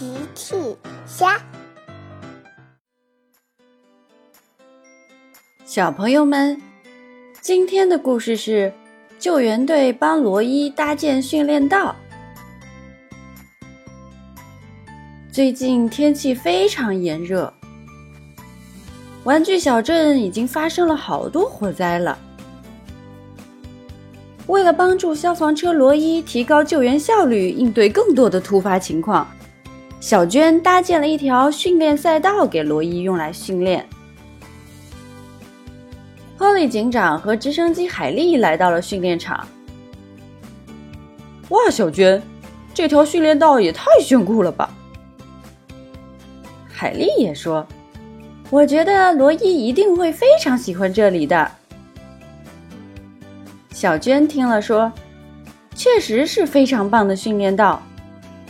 奇趣虾，小朋友们，今天的故事是救援队帮罗伊搭建训练道。最近天气非常炎热，玩具小镇已经发生了好多火灾了。为了帮助消防车罗伊提高救援效率，应对更多的突发情况，小娟搭建了一条训练赛道给罗伊用来训练。波利警长和直升机海莉来到了训练场。哇，小娟，这条训练道也太炫酷了吧！海莉也说：“我觉得罗伊一定会非常喜欢这里的。”小娟听了说：“确实是非常棒的训练道，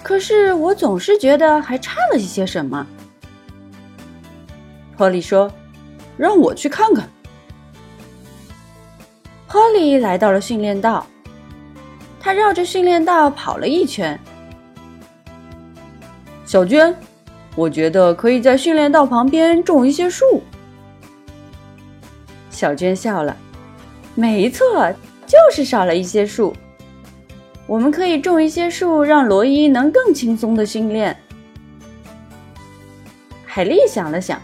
可是我总是觉得还差了一些什么。”波利说：“让我去看看。”波利来到了训练道，他绕着训练道跑了一圈。小娟，我觉得可以在训练道旁边种一些树。小娟笑了：“没错。”就是少了一些树，我们可以种一些树，让罗伊能更轻松的训练。海莉想了想，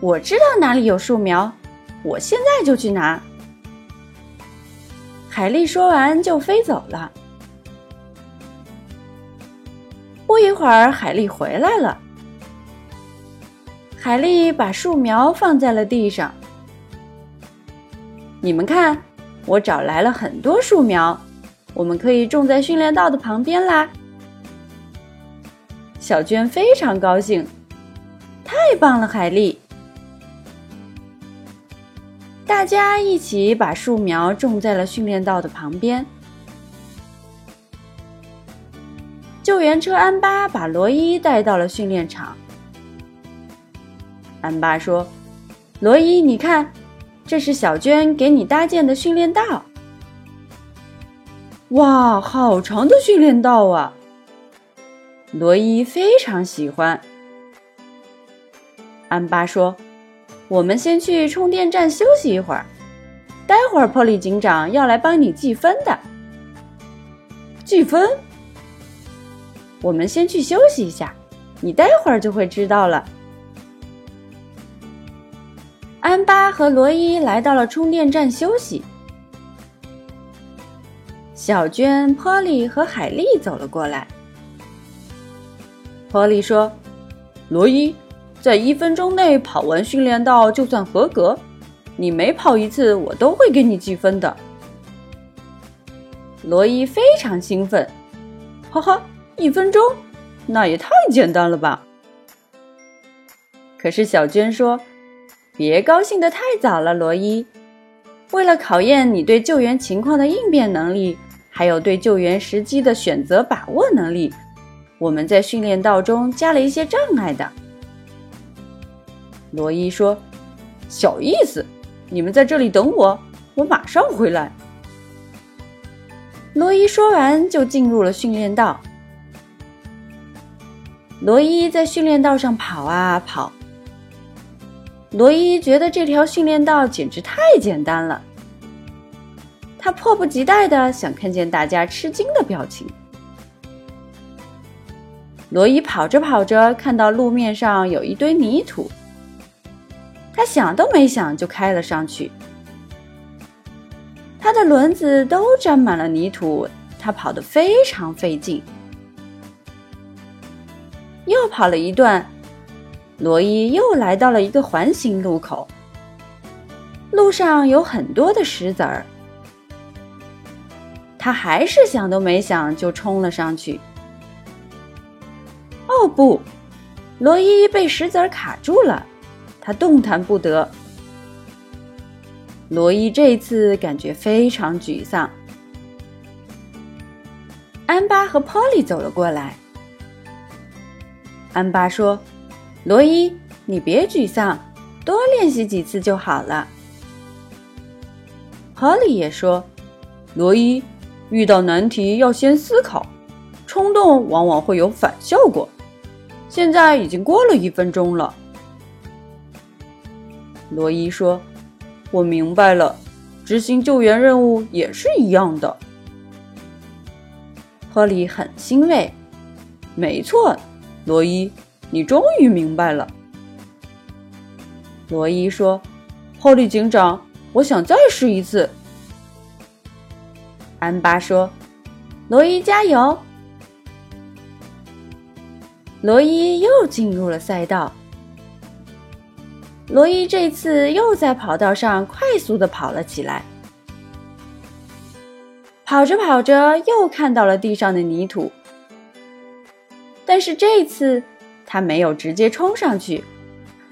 我知道哪里有树苗，我现在就去拿。海丽说完就飞走了。不一会儿，海丽回来了。海丽把树苗放在了地上，你们看。我找来了很多树苗，我们可以种在训练道的旁边啦。小娟非常高兴，太棒了，海丽！大家一起把树苗种在了训练道的旁边。救援车安巴把罗伊带到了训练场。安巴说：“罗伊，你看。”这是小娟给你搭建的训练道。哇，好长的训练道啊！罗伊非常喜欢。安巴说：“我们先去充电站休息一会儿，待会儿波利警长要来帮你计分的。”计分？我们先去休息一下，你待会儿就会知道了。安巴和罗伊来到了充电站休息。小娟、波利和海莉走了过来。波利说：“罗伊，在一分钟内跑完训练道就算合格，你每跑一次我都会给你积分的。”罗伊非常兴奋，哈哈，一分钟，那也太简单了吧！可是小娟说。别高兴得太早了，罗伊。为了考验你对救援情况的应变能力，还有对救援时机的选择把握能力，我们在训练道中加了一些障碍的。罗伊说：“小意思，你们在这里等我，我马上回来。”罗伊说完就进入了训练道。罗伊在训练道上跑啊跑。罗伊觉得这条训练道简直太简单了，他迫不及待的想看见大家吃惊的表情。罗伊跑着跑着，看到路面上有一堆泥土，他想都没想就开了上去。他的轮子都沾满了泥土，他跑得非常费劲。又跑了一段。罗伊又来到了一个环形路口，路上有很多的石子儿，他还是想都没想就冲了上去。哦不，罗伊被石子卡住了，他动弹不得。罗伊这次感觉非常沮丧。安巴和 Polly 走了过来，安巴说。罗伊，你别沮丧，多练习几次就好了。哈利也说：“罗伊，遇到难题要先思考，冲动往往会有反效果。现在已经过了一分钟了。罗伊说：“我明白了，执行救援任务也是一样的。”波利很欣慰。没错，罗伊，你终于明白了。罗伊说：“波利警长，我想再试一次。”安巴说：“罗伊加油！”罗伊又进入了赛道。罗伊这次又在跑道上快速的跑了起来。跑着跑着，又看到了地上的泥土，但是这次他没有直接冲上去，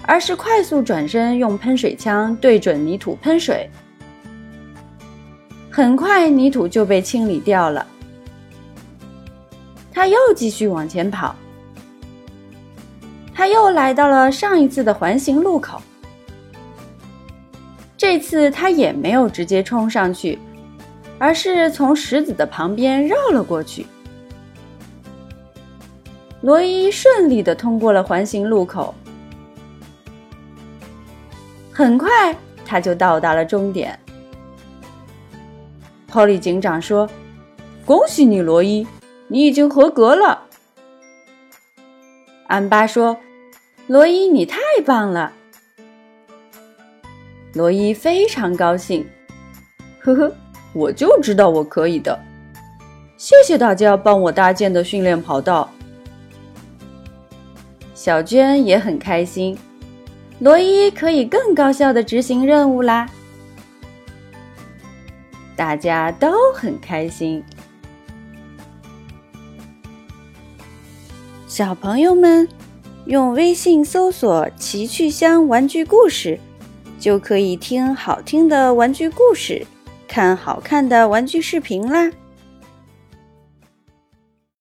而是快速转身，用喷水枪对准泥土喷水。很快，泥土就被清理掉了。他又继续往前跑。他又来到了上一次的环形路口，这次他也没有直接冲上去，而是从石子的旁边绕了过去。罗伊顺利的通过了环形路口，很快他就到达了终点。波利警长说：“恭喜你，罗伊，你已经合格了。”安巴说。罗伊，你太棒了！罗伊非常高兴，呵呵，我就知道我可以的。谢谢大家帮我搭建的训练跑道。小娟也很开心，罗伊可以更高效的执行任务啦！大家都很开心，小朋友们。用微信搜索“奇趣箱玩具故事”，就可以听好听的玩具故事，看好看的玩具视频啦。